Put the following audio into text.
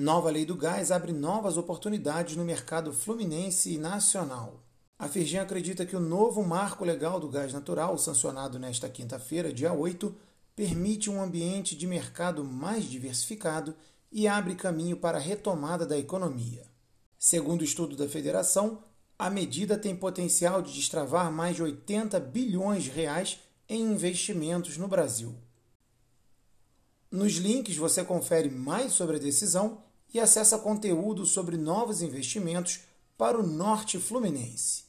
Nova lei do gás abre novas oportunidades no mercado fluminense e nacional. A Firjan acredita que o novo marco legal do gás natural, sancionado nesta quinta-feira, dia 8, permite um ambiente de mercado mais diversificado e abre caminho para a retomada da economia. Segundo o estudo da federação, a medida tem potencial de destravar mais de 80 bilhões de reais em investimentos no Brasil. Nos links você confere mais sobre a decisão e acessa conteúdo sobre novos investimentos para o norte fluminense.